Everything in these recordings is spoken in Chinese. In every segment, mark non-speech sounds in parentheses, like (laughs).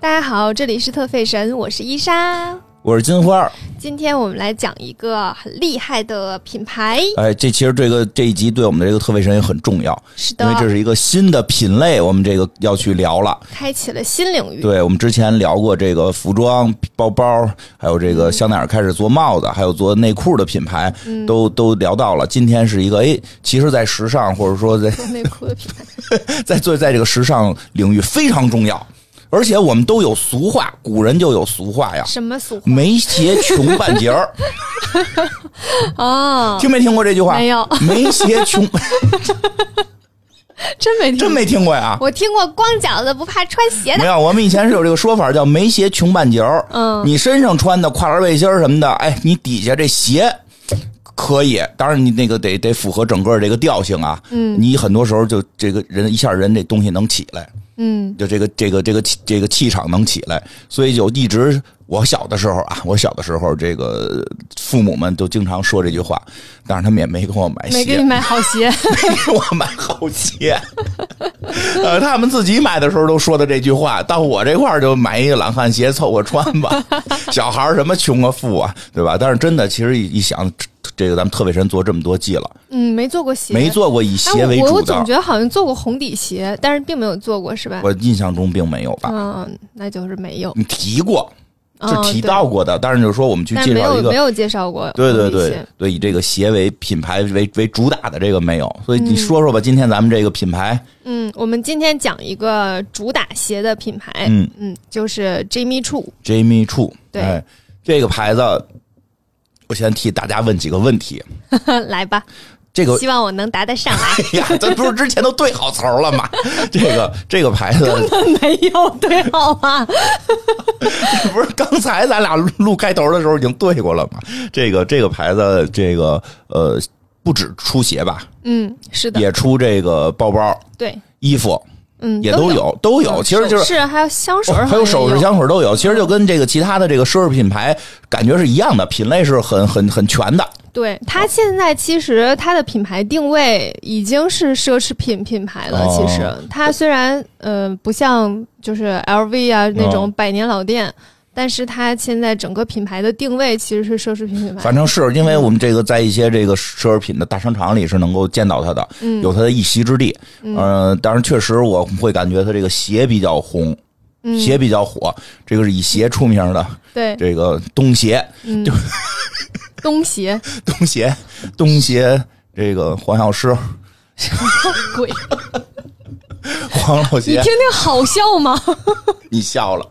大家好，这里是特费神，我是伊莎。我是金花，今天我们来讲一个很厉害的品牌。哎，这其实这个这一集对我们的这个特费神也很重要，是的，因为这是一个新的品类，我们这个要去聊了。开启了新领域。对，我们之前聊过这个服装、包包，还有这个香奈儿开始做帽子，还有做内裤的品牌，都都聊到了。今天是一个，哎，其实，在时尚或者说在内裤的品牌，(laughs) 在做在这个时尚领域非常重要。而且我们都有俗话，古人就有俗话呀。什么俗话？没鞋穷半截儿。(laughs) 哦，听没听过这句话？没有。没鞋穷，(laughs) 真没听，真没听过呀。我听过光脚的不怕穿鞋的。没有，我们以前是有这个说法，叫没鞋穷半截儿。嗯，你身上穿的跨栏背心什么的，哎，你底下这鞋可以，当然你那个得得符合整个这个调性啊。嗯，你很多时候就这个人一下人这东西能起来。嗯，就这个这个这个气这个气场能起来，所以就一直我小的时候啊，我小的时候这个父母们都经常说这句话，但是他们也没给我买鞋，没给你买好鞋，没给我买好鞋。呃，他们自己买的时候都说的这句话，到我这块儿就买一个懒汉鞋凑合穿吧。(laughs) 小孩什么穷啊富啊，对吧？但是真的，其实一想。这个咱们特卫神做这么多季了，嗯，没做过鞋，没做过以鞋为主的。我总觉得好像做过红底鞋，但是并没有做过，是吧？我印象中并没有吧？嗯，那就是没有。你提过，就提到过的，但是就是说我们去介绍一个，没有介绍过。对对对对，以这个鞋为品牌为为主打的这个没有，所以你说说吧，今天咱们这个品牌，嗯，我们今天讲一个主打鞋的品牌，嗯嗯，就是 Jimmy Choo，Jimmy Choo，对，这个牌子。我先替大家问几个问题，(laughs) 来吧。这个希望我能答得上来。(laughs) 哎呀，咱不是之前都对好词儿了吗？(laughs) 这个这个牌子根本没有对好啊！不是刚才咱俩录开头的时候已经对过了吗？这个这个牌子，这个呃，不止出鞋吧？嗯，是的，也出这个包包，对，衣服。嗯，也都有，都有，其实就是是还有香水，还有首饰、香水都有。其实就跟这个其他的这个奢侈品牌感觉是一样的，品类是很很很全的。对，它现在其实它的品牌定位已经是奢侈品品牌了。其实它虽然呃不像就是 LV 啊那种百年老店。但是它现在整个品牌的定位其实是奢侈品品牌，反正是因为我们这个在一些这个奢侈品的大商场里是能够见到它的，有它的一席之地。嗯，但是确实我会感觉它这个鞋比较红，鞋比较火，这个是以鞋出名的。对，这个东鞋，就东鞋，(laughs) 东鞋，东鞋，这个黄药师，什 (laughs) 么鬼？黄老邪，你听听好笑吗？(laughs) 你笑了，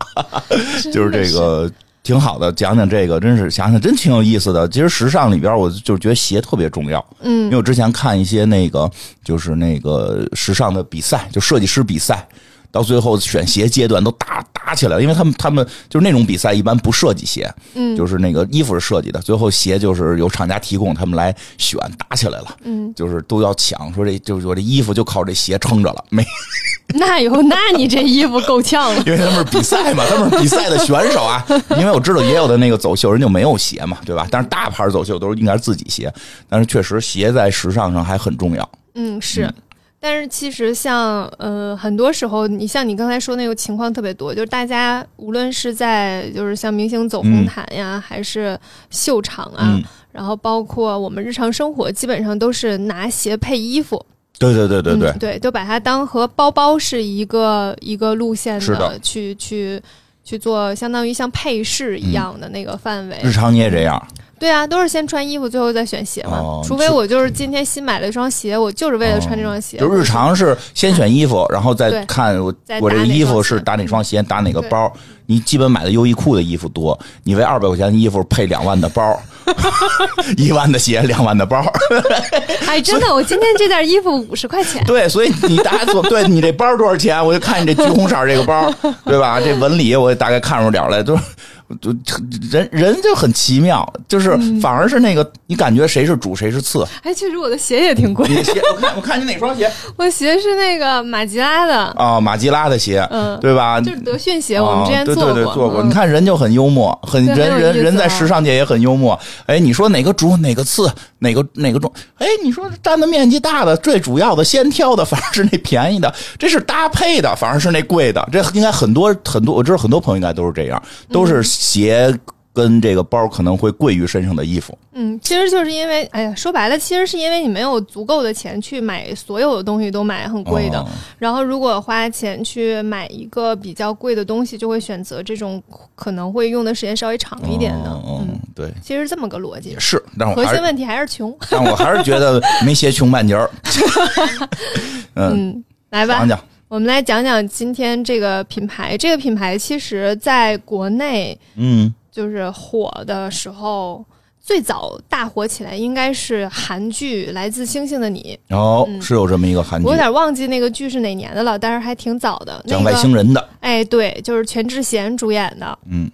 就是这个挺好的，讲讲这个，真是想想真挺有意思的。其实时尚里边，我就觉得鞋特别重要。嗯，因为我之前看一些那个，就是那个时尚的比赛，就设计师比赛。到最后选鞋阶段都打打起来了，因为他们他们就是那种比赛一般不设计鞋，嗯，就是那个衣服是设计的，最后鞋就是由厂家提供，他们来选，打起来了，嗯，就是都要抢，说这就是我这衣服就靠这鞋撑着了，没，那有那你这衣服够呛了，(laughs) 因为他们是比赛嘛，他们是比赛的选手啊，因为我知道也有的那个走秀人就没有鞋嘛，对吧？但是大牌走秀都是应该是自己鞋，但是确实鞋在时尚上还很重要，嗯，是。但是其实像呃很多时候，你像你刚才说那个情况特别多，就是大家无论是在就是像明星走红毯呀，还是秀场啊，然后包括我们日常生活，基本上都是拿鞋配衣服。对对对对对，对，都把它当和包包是一个一个路线的去去去做，相当于像配饰一样的那个范围。日常你也这样。对啊，都是先穿衣服，最后再选鞋嘛。除非我就是今天新买了一双鞋，我就是为了穿这双鞋。就日常是先选衣服，然后再看我我这个衣服是搭哪双鞋，搭哪个包。你基本买的优衣库的衣服多，你为二百块钱的衣服配两万的包，(laughs) 一万的鞋，两万的包。哎，真的，我今天这件衣服五十块钱。对，所以你大概做，(laughs) 对你这包多少钱？我就看你这橘红色这个包，对吧？这纹理我也大概看出点来，都。就人人就很奇妙，就是反而是那个你感觉谁是主谁是次。哎，确实我的鞋也挺贵。你鞋，我看我看你哪双鞋？(laughs) 我鞋是那个马吉拉的啊，马吉拉的鞋，嗯，对吧？就是德训鞋，我们之前做过，做过。你看人就很幽默，很人人人在时尚界也很幽默。哎，你说哪个主哪个次，哪个哪个重？哎，你说占的面积大的，最主要的先挑的 (laughs) 反而是那便宜的，这是搭配的，反而是那贵的。这应该很多很多，我知道很多朋友应该都是这样，都是。鞋跟这个包可能会贵于身上的衣服。嗯，其实就是因为，哎呀，说白了，其实是因为你没有足够的钱去买所有的东西都买很贵的。然后，如果花钱去买一个比较贵的东西，就会选择这种可能会用的时间稍微长一点的。嗯，对，其实这么个逻辑。是，但核心问题还是穷。但我还是觉得没鞋穷半截儿。(laughs) 嗯，来吧，讲讲。我们来讲讲今天这个品牌。这个品牌其实在国内，嗯，就是火的时候，最早大火起来应该是韩剧《来自星星的你》。哦，是有这么一个韩剧，我有点忘记那个剧是哪年的了，但是还挺早的。讲外星人的。哎，对，就是全智贤主演的。嗯。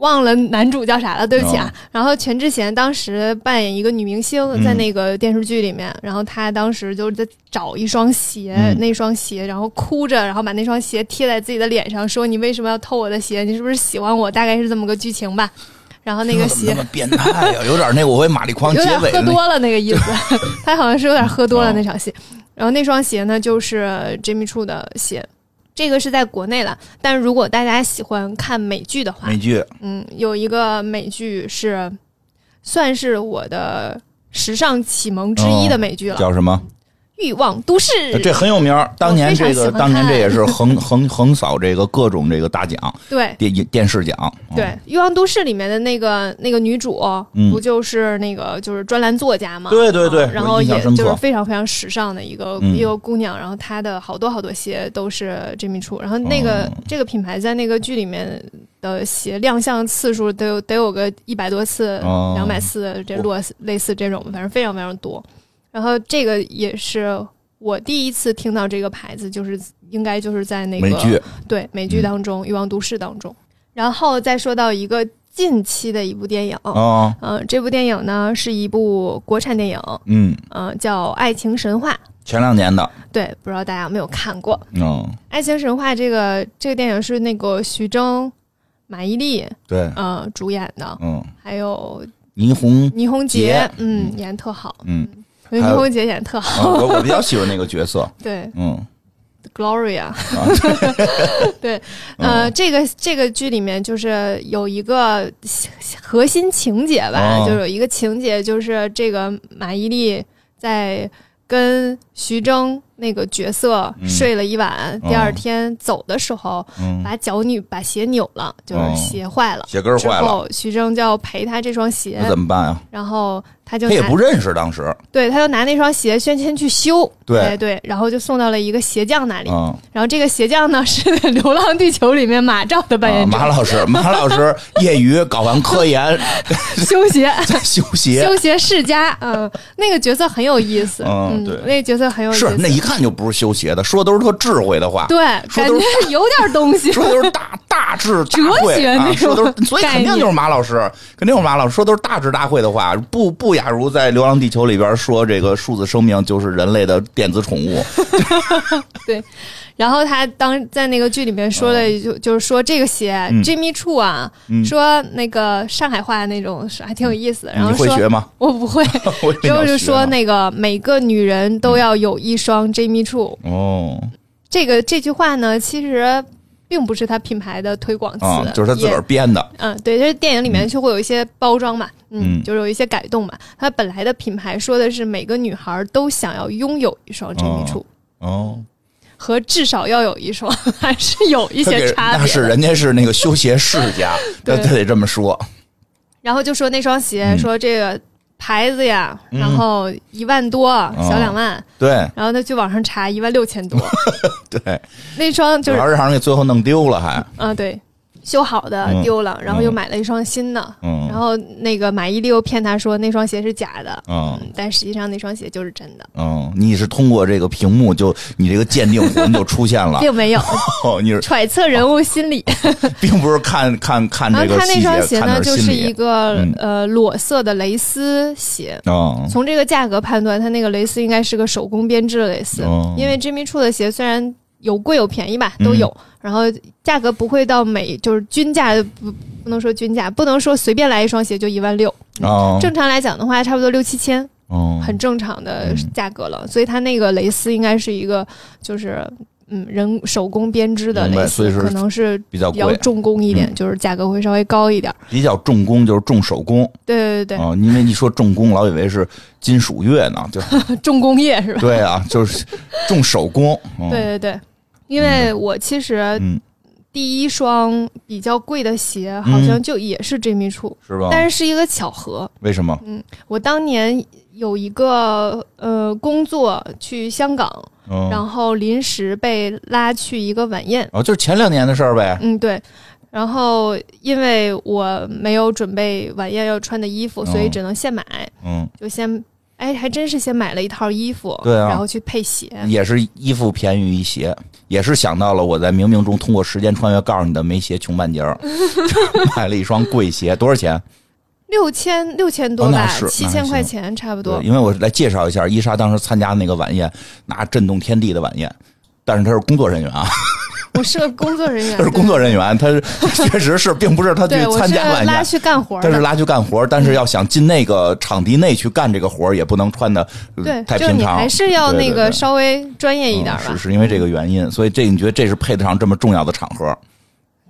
忘了男主叫啥了，对不起啊。然后全智贤当时扮演一个女明星，在那个电视剧里面，然后她当时就在找一双鞋，那双鞋，然后哭着，然后把那双鞋贴在自己的脸上，说：“你为什么要偷我的鞋？你是不是喜欢我？”大概是这么个剧情吧。然后那个鞋那么变态呀，有点那我为玛丽狂结尾喝多了那个意思，(laughs) 他好像是有点喝多了那场戏。然后那双鞋呢，就是 Jimmy Choo 的鞋。这个是在国内了，但如果大家喜欢看美剧的话，美剧，嗯，有一个美剧是算是我的时尚启蒙之一的美剧了，叫什么？欲望都市，这很有名当年这个，当年这也是横横横扫这个各种这个大奖，对电电视奖。对，欲望都市里面的那个那个女主，不就是那个就是专栏作家吗？对对对。然后也就是非常非常时尚的一个一个姑娘，然后她的好多好多鞋都是 Jimmy Choo，然后那个这个品牌在那个剧里面的鞋亮相次数得有得有个一百多次，两百次，这落类似这种，反正非常非常多。然后这个也是我第一次听到这个牌子，就是应该就是在那个美剧。对美剧当中《欲望都市》当中。然后再说到一个近期的一部电影啊，嗯，这部电影呢是一部国产电影，嗯。嗯，叫《爱情神话》，前两年的，对，不知道大家有没有看过？嗯，《爱情神话》这个这个电影是那个徐峥、马伊琍对。嗯主演的，嗯，还有倪虹倪虹洁，嗯，演特好，嗯。倪虹洁演的特好，我我比较喜欢那个角色。(laughs) 对，嗯，Gloria，(laughs) 对，呃，这个这个剧里面就是有一个核心情节吧，就有一个情节，就是这个马伊琍在跟徐峥。那个角色睡了一晚，第二天走的时候，把脚扭，把鞋扭了，就是鞋坏了，鞋跟坏了。徐峥就要赔他这双鞋，那怎么办呀？然后他就他也不认识当时，对，他就拿那双鞋先先去修，对。对，然后就送到了一个鞋匠那里。然后这个鞋匠呢是《流浪地球》里面马照的扮演者，马老师，马老师业余搞完科研，(laughs) 修鞋，在修鞋，修鞋世家。嗯，那个角色很有意思，嗯，对，那个角色很有意思，是那一看。就不是修鞋的，说的都是特智慧的话，对，感觉有点东西，(laughs) 说的都是大大智哲学那种，所以肯定就是马老师，肯定是马老师说都是大智大慧的话，不不亚如在《流浪地球》里边说这个数字生命就是人类的电子宠物，(laughs) 对。然后他当在那个剧里面说的就就是说这个鞋 Jimmy Choo 啊，说那个上海话那种还挺有意思的。然后会学吗？我不会。(laughs) 就是说那个每个女人都要有一双 Jimmy Choo。哦，这个这句话呢，其实并不是他品牌的推广词，就是他自个儿编的。嗯，对，就是电影里面就会有一些包装嘛，嗯，就是有一些改动嘛。他本来的品牌说的是每个女孩都想要拥有一双 Jimmy Choo。哦。和至少要有一双，还是有一些差别。那是人家是那个修鞋世家，(laughs) 他他得这么说。然后就说那双鞋，说这个牌子呀，然后一万多，小两万。对。然后他去网上查，一万六千多。(laughs) 对。那双就是让人给最后弄丢了，还。啊，对。修好的嗯丢了，然后又嗯。买了一双新的，嗯。然后那个马伊琍又骗他说那双鞋是假的，嗯。嗯，但实际上那双鞋就是真的，嗯，你是通过这个屏幕就你这个鉴定魂就出现了，(laughs) 并没有。哦，(laughs) 你是揣测人物心理。(laughs) 并不是看看看这个他那双鞋呢，就是是一。个嗯。呃裸色的蕾丝鞋。嗯。从这个价格判断，它那个蕾丝应该是个手工编织的蕾丝，嗯因为 Jimmy Choo 的鞋虽然有贵有便宜吧，嗯都有，然后价格不会到每就是均价不不能说均价，不能说随便来一双鞋就一万六，哦正常来讲的话，差不多六七千，哦，很正常的嗯价格了。所以它那个蕾丝应该是一个就是嗯人手工编织的蕾丝，可能是比较，比较重工一点，嗯就是价格会稍微高一点。比较重工就是重手工对对对啊，因为一说重工，老以为是金属乐呢，就，(laughs) 重工业是吧？对啊，就是重手工。嗯对对对，因为我其实嗯，第一双比较贵的鞋好像就也是 Jimmy Choo，、是吧？但是是一个巧合。为什么？嗯我当年有一个呃工作去香港，嗯，然后临时被拉去一个晚宴，哦，就是前两年的事儿呗。嗯对。然后，因为我没有准备晚宴要穿的衣服，所以哦只能现买，嗯，就先，哎，还真是先买了一套衣服，对啊然后去配鞋。也是衣服便宜于鞋，也是想到了我在冥冥中通过时间穿越告诉你的没鞋穷半截儿，(laughs) 买了一双贵鞋，多少钱？六千六千多吧哦，七千块钱差不多，。因为我来介绍一下，伊莎当时参加那个晚宴，那震动天地的晚宴，但是他是工作人员啊，(laughs) 我是个工作人员，他是工作人员，他确实是，并不是他去参加晚宴。拉去干活的。他是拉去干活，但是要想进那个场地内去干这个活儿，也不能穿的对，就是你太平常。还是要那个稍微专业一点吧。嗯是是因为这个原因，所以这你觉得这是配得上这么重要的场合？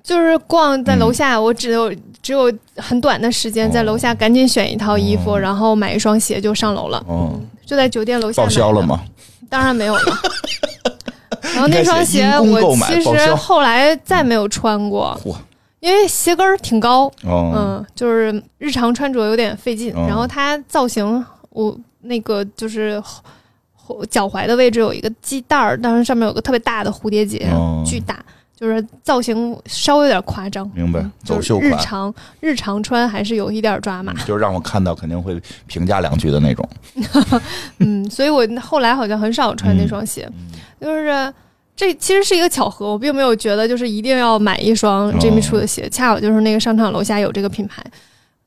就是逛在嗯楼下，我只有只有很短的时间，在楼下赶紧选一套衣服，哦然后买一双鞋就上楼了。嗯，就在酒店楼下报销了？吗？当然没有了。(laughs) 然后那双鞋我其实后来再没有穿过，嚯，因为鞋跟儿挺高，哦，嗯，就是日常穿着有点费劲。嗯然后它造型，我那个就是脚踝的位置有一个系带儿，当时上面有个特别大的蝴蝶结，哦巨大，就是造型稍微有点夸张。明白嗯，走秀款，日常日常穿还是有一点抓马，就是让我看到肯定会评价两句的那种。(laughs) 嗯，所以我后来好像很少穿那双鞋，嗯就是这其实是一个巧合，我并没有觉得就是一定要买一双哦 Jimmy Choo 的鞋，恰好就是那个商场楼下有这个品牌，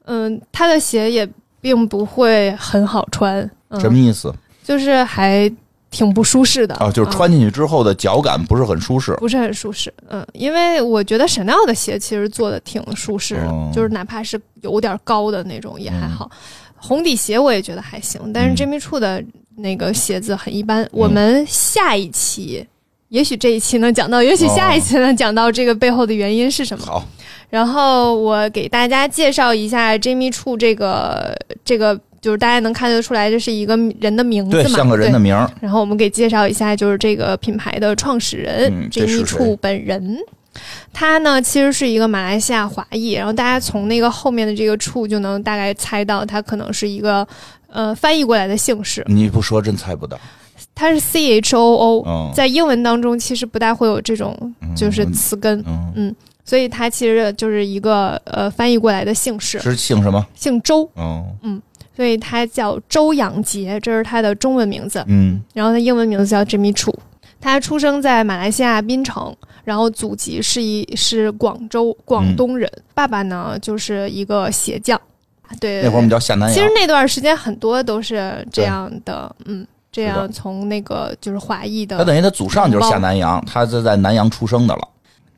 嗯，他的鞋也并不会很好穿，什么嗯，意思？就是还挺不舒适的啊，就是嗯穿进去之后的脚感不是很舒适。不是很舒适，嗯，因为我觉得 Chanel 的鞋其实做的挺舒适的，哦就是哪怕是有点高的那种也还好。红底鞋我也觉得还行，但是嗯 Jimmy Choo 的那个鞋子很一般。我们下一期，也许这一期能讲到，也许下一期能讲到这个背后的原因是什么。好，然后我给大家介绍一下 Jimmy Choo 这个这个，就是大家能看得出来，这是一个人的名字对，嘛，像个人的名儿。然后我们给介绍一下，就是这个品牌的创始人嗯这是 Jimmy 谁？Choo 本人。他呢其实是一个马来西亚华裔，然后大家从那个后面的这个 Choo 就能大概猜到，他可能是一个呃翻译过来的姓氏，你不说真猜不到。他是 C H O O，、嗯，在英文当中其实不大会有这种就是词根，嗯，所以他其实就是一个呃翻译过来的姓氏，是姓什么？姓周，嗯所以他叫周养杰，这是他的中文名字。嗯。然后他英文名字叫 Jimmy Choo，他出生在马来西亚槟城，然后祖籍是一是广州广东人，爸爸呢就是一个鞋匠，对那会儿我们叫下南洋。其实那段时间很多都是这样的，嗯，这样从那个就是华裔的，他等于他祖上就是下南洋，他是在南洋出生的了。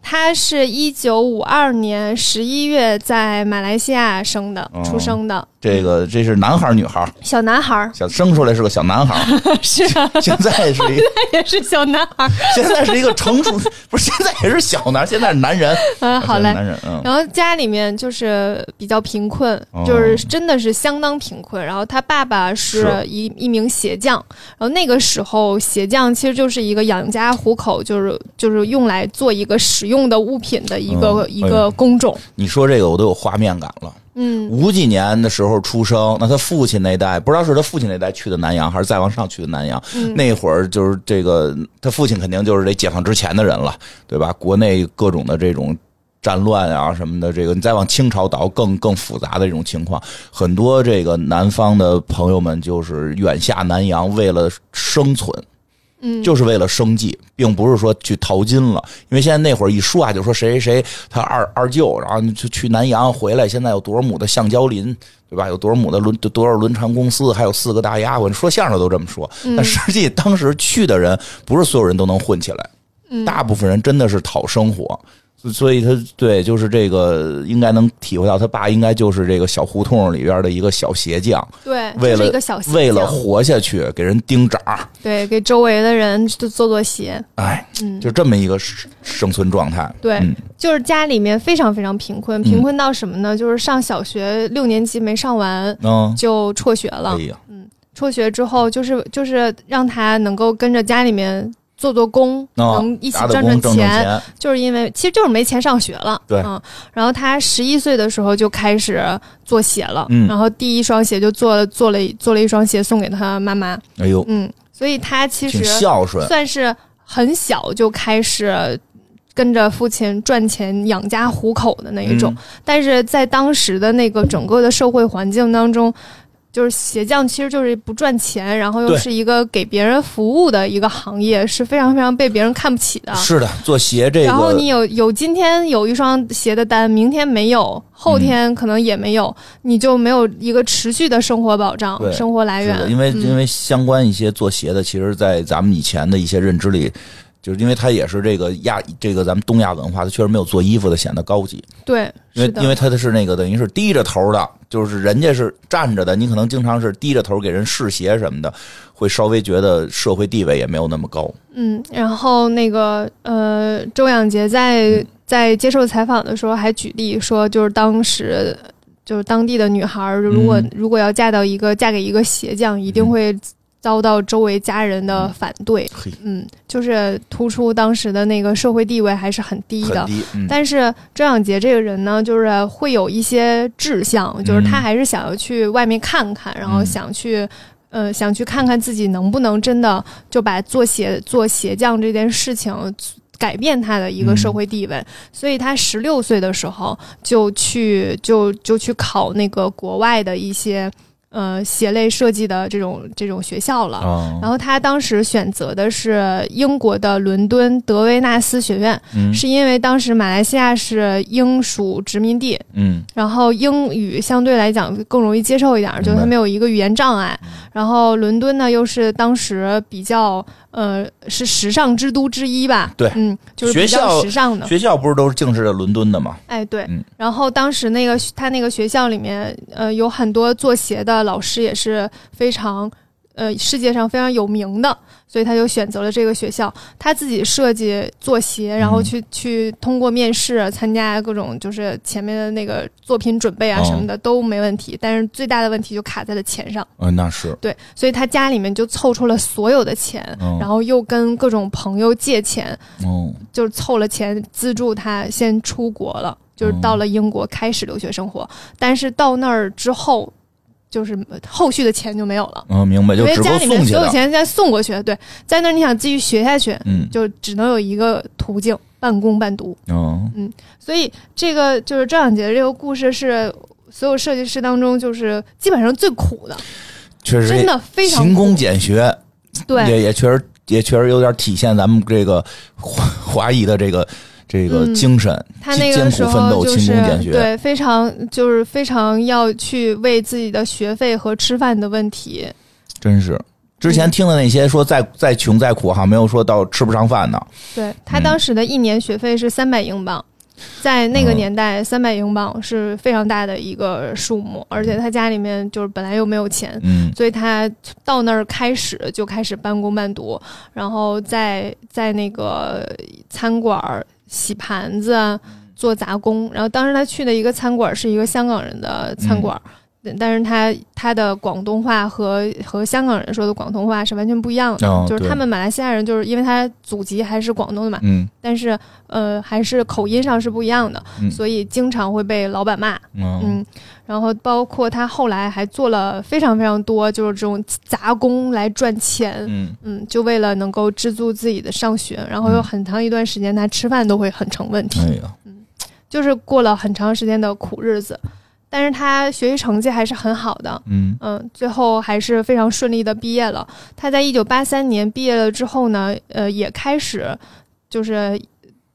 他是一九五二年十一月在马来西亚生的，哦。出生的。这个这是男孩儿女孩儿？小男孩儿，小生出来是个小男孩儿，(laughs) 是啊，现在是一个 (laughs) 也是小男孩儿，现在是一个成熟，(laughs) 不是现在也是小男，现在是男人。嗯，好嘞。男人，嗯。然后家里面就是比较贫困，哦。就是真的是相当贫困。然后他爸爸是是。一一名鞋匠，然后那个时候鞋匠其实就是一个养家糊口，就是就是用来做一个使用的物品的一个、嗯一个工种。你说这个我都有画面感了。嗯，五几年的时候出生，那他父亲那代不知道是他父亲那代去的南洋，还是再往上去的南洋。嗯那会儿就是这个，他父亲肯定就是这解放之前的人了，对吧？国内各种的这种战乱啊什么的，这个你再往清朝倒更更复杂的这种情况，很多这个南方的朋友们就是远下南洋，为了生存。嗯，就是为了生计，并不是说去淘金了。因为现在那会儿一说啊，就说谁谁谁他二二舅，然后就去南洋回来，现在有多少亩的橡胶林，对吧？有多少亩的轮多少轮船公司，还有四个大丫鬟，说相声都这么说。但实际当时去的人，不是所有人都能混起来，大部分人真的是讨生活。所以他对，就是这个应该能体会到，他爸应该就是这个小胡同里边的一个小鞋匠，对，为了一个小鞋为了活下去，给人钉爪，对，给周围的人做做鞋，哎，就这么一个生存状态。对，就是家里面非常非常贫困，贫困到什么呢？就是上小学六年级没上完，就辍学了。嗯，辍学之后，就是就是让他能够跟着家里面。做做工，能一起赚赚钱，就是因为其实就是没钱上学了。对，嗯，然后他十一岁的时候就开始做鞋了，嗯，然后第一双鞋就做了做了做了一双鞋送给他妈妈。哎呦，嗯，所以他其实孝顺，算是很小就开始跟着父亲赚钱养家糊口的那一种。但是在当时的那个整个的社会环境当中。就是鞋匠，其实就是不赚钱，然后又是一个给别人服务的一个行业，是非常非常被别人看不起的。是的，做鞋这个。然后你有有今天有一双鞋的单，明天没有，后天可能也没有，你就没有一个持续的生活保障、生活来源。因为因为相关一些做鞋的，其实，在咱们以前的一些认知里。就是因为它也是这个亚这个咱们东亚文化，它确实没有做衣服的显得高级。对，因为因为它的是那个等于是低着头的，就是人家是站着的，你可能经常是低着头给人试鞋什么的，会稍微觉得社会地位也没有那么高。嗯，然后那个呃，周仰杰在在接受采访的时候还举例说，就是当时就是当地的女孩，如果如果要嫁到一个嫁给一个鞋匠，一定会。遭到周围家人的反对，嗯，就是突出当时的那个社会地位还是很低的。但是周仰杰这个人呢，就是会有一些志向，就是他还是想要去外面看看，然后想去，呃，想去看看自己能不能真的就把做鞋做鞋匠这件事情改变他的一个社会地位。所以他十六岁的时候就去就就去考那个国外的一些。呃，鞋类设计的这种这种学校了，然后他当时选择的是英国的伦敦德维纳斯学院，是因为当时马来西亚是英属殖民地，嗯，然后英语相对来讲更容易接受一点，就是他没有一个语言障碍，然后伦敦呢又是当时比较。呃，是时尚之都之一吧？对，嗯，就是比较时尚的学校，不是都是净是在伦敦的吗？哎，对。然后当时那个他那个学校里面，呃，有很多做鞋的老师也是非常。呃，世界上非常有名的，所以他就选择了这个学校。他自己设计做鞋，然后去去通过面试，参加各种就是前面的那个作品准备啊什么的都没问题。但是最大的问题就卡在了钱上。嗯，那是对，所以他家里面就凑出了所有的钱，然后又跟各种朋友借钱，哦，就是凑了钱资助他先出国了，就是到了英国开始留学生活。但是到那儿之后。就是后续的钱就没有了，嗯，明白，就因为家里面所有钱再送过去，对，在那儿你想继续学下去，嗯，就只能有一个途径，半工半读，哦，嗯，所以这个就是赵小杰这个故事是所有设计师当中就是基本上最苦的，确实真的非常勤工俭学，对，也也确实也确实有点体现咱们这个华华裔的这个。这个精神，他那个时候就是对非常就是非常要去为自己的学费和吃饭的问题，真是。之前听的那些说再再穷再苦哈，没有说到吃不上饭的。对他当时的一年学费是三百英镑，在那个年代三百英镑是非常大的一个数目，而且他家里面就是本来又没有钱，嗯，所以他到那儿开始就开始半工半读，然后在在那个餐馆。洗盘子，做杂工，然后当时他去的一个餐馆是一个香港人的餐馆。但是他他的广东话和和香港人说的广东话是完全不一样的，就是他们马来西亚人就是因为他祖籍还是广东的嘛，嗯，但是呃还是口音上是不一样的，所以经常会被老板骂，嗯，然后包括他后来还做了非常非常多就是这种杂工来赚钱，嗯嗯，就为了能够资助自己的上学，然后有很长一段时间他吃饭都会很成问题，哎呀。就是过了很长时间的苦日子。但是他学习成绩还是很好的，嗯。嗯，最后还是非常顺利的毕业了。他在一九八三年毕业了之后呢，呃，也开始就是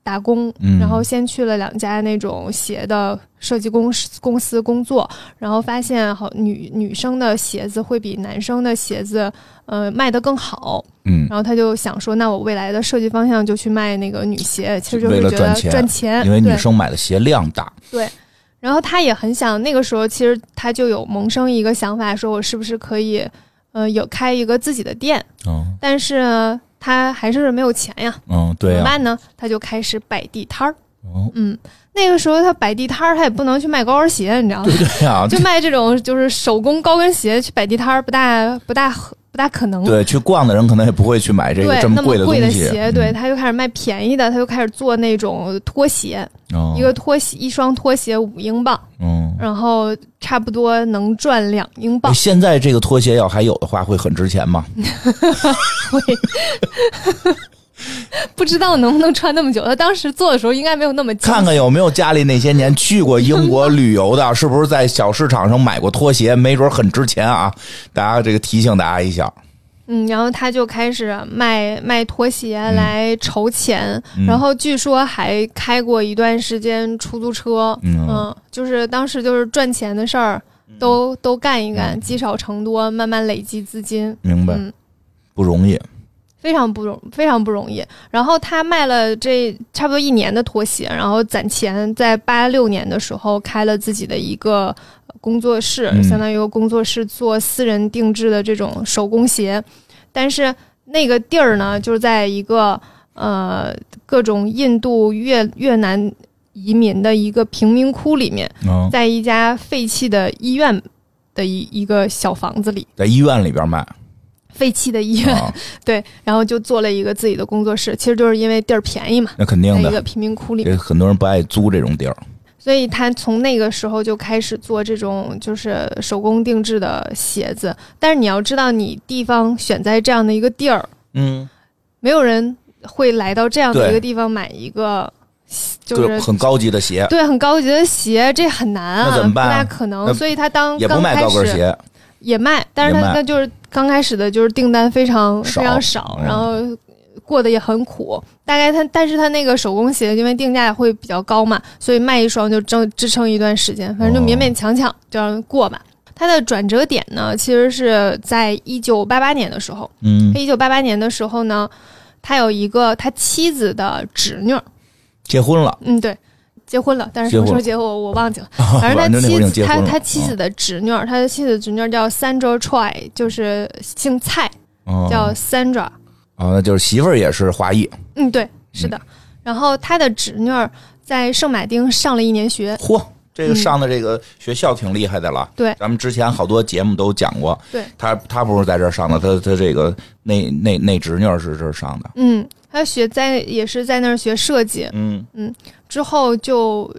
打工，嗯。然后先去了两家那种鞋的设计公司公司工作，然后发现好女女生的鞋子会比男生的鞋子呃卖得更好，嗯，然后他就想说，那我未来的设计方向就去卖那个女鞋，其实就是觉得了赚钱赚钱，因为女生买的鞋量大，然后他也很想，那个时候其实他就有萌生一个想法，说我是不是可以，呃，有开一个自己的店？嗯但是呢，他还是没有钱呀，嗯，怎对怎、么办呢？他就开始摆地摊儿。哦，嗯，那个时候他摆地摊儿，他也不能去卖高跟鞋，你知道吗？对对呀、就卖这种就是手工高跟鞋去摆地摊儿，不大不大不大可能。对，去逛的人可能也不会去买这个，这么贵的东西。贵鞋，对，嗯他就开始卖便宜的，他就开始做那种拖鞋，哦一个拖鞋一双拖鞋五英镑，嗯，然后差不多能赚两英镑哎。现在这个拖鞋要还有的话，会很值钱吗？会，(laughs) (laughs) 不知道能不能穿那么久。他当时做的时候应该没有那么看看有没有家里那些年去过英国旅游的，是不是在小市场上买过拖鞋？没准很值钱啊！大家这个提醒大家一下。嗯，然后他就开始卖卖拖鞋来筹钱，嗯然后据说还开过一段时间出租车。嗯就是当时就是赚钱的事儿都都干一干，积少成多，慢慢累积资金。明白，嗯不容易。非常不容非常不容易。然后他卖了这差不多一年的拖鞋，然后攒钱，在八六年的时候开了自己的一个工作室，嗯相当于一个工作室做私人定制的这种手工鞋。但是那个地儿呢，就是在一个呃各种印度越越南移民的一个贫民窟里面，嗯，在一家废弃的医院的一一个小房子里。在医院里边卖废弃的医院，啊，(laughs) 对，然后就做了一个自己的工作室，其实就是因为地儿便宜嘛，那肯定的在一个。贫民窟里，这很多人不爱租这种地儿。所以他从那个时候就开始做这种就是手工定制的鞋子。但是你要知道，你地方选在这样的一个地儿，嗯，没有人会来到这样的一个地方买一个，就是很高级的鞋，对很高级的鞋，这很难啊，那怎么办不大可能。所以他当高跟鞋。也卖，但是他那就是刚开始的，就是订单非常非常少，嗯。然后过得也很苦。大概他，但是他那个手工鞋，因为定价会比较高嘛，所以卖一双就挣支撑一段时间，反正就勉勉强强就让过吧。他的转折点呢，其实是在一九八八年的时候。嗯，一九八八年的时候呢，他有一个他妻子的侄女儿，结婚了，嗯，对，结婚了，但是什么时候结婚我我忘记了。(laughs) 反正他妻子，他。他妻子的侄女儿，他的妻子侄女儿叫 Sandra Choi，就是姓蔡，嗯叫 Sandra。啊，那就是媳妇儿也是华裔。嗯，对，是的。然后他的侄女儿在圣马丁上了一年学，嚯，这个嗯上的这个学校挺厉害的了。对咱们之前好多节目都讲过。对，他他不是在这儿上的，他他这个那那那侄女儿是这儿上的。嗯，他学在也是在那儿学设计，嗯嗯之后就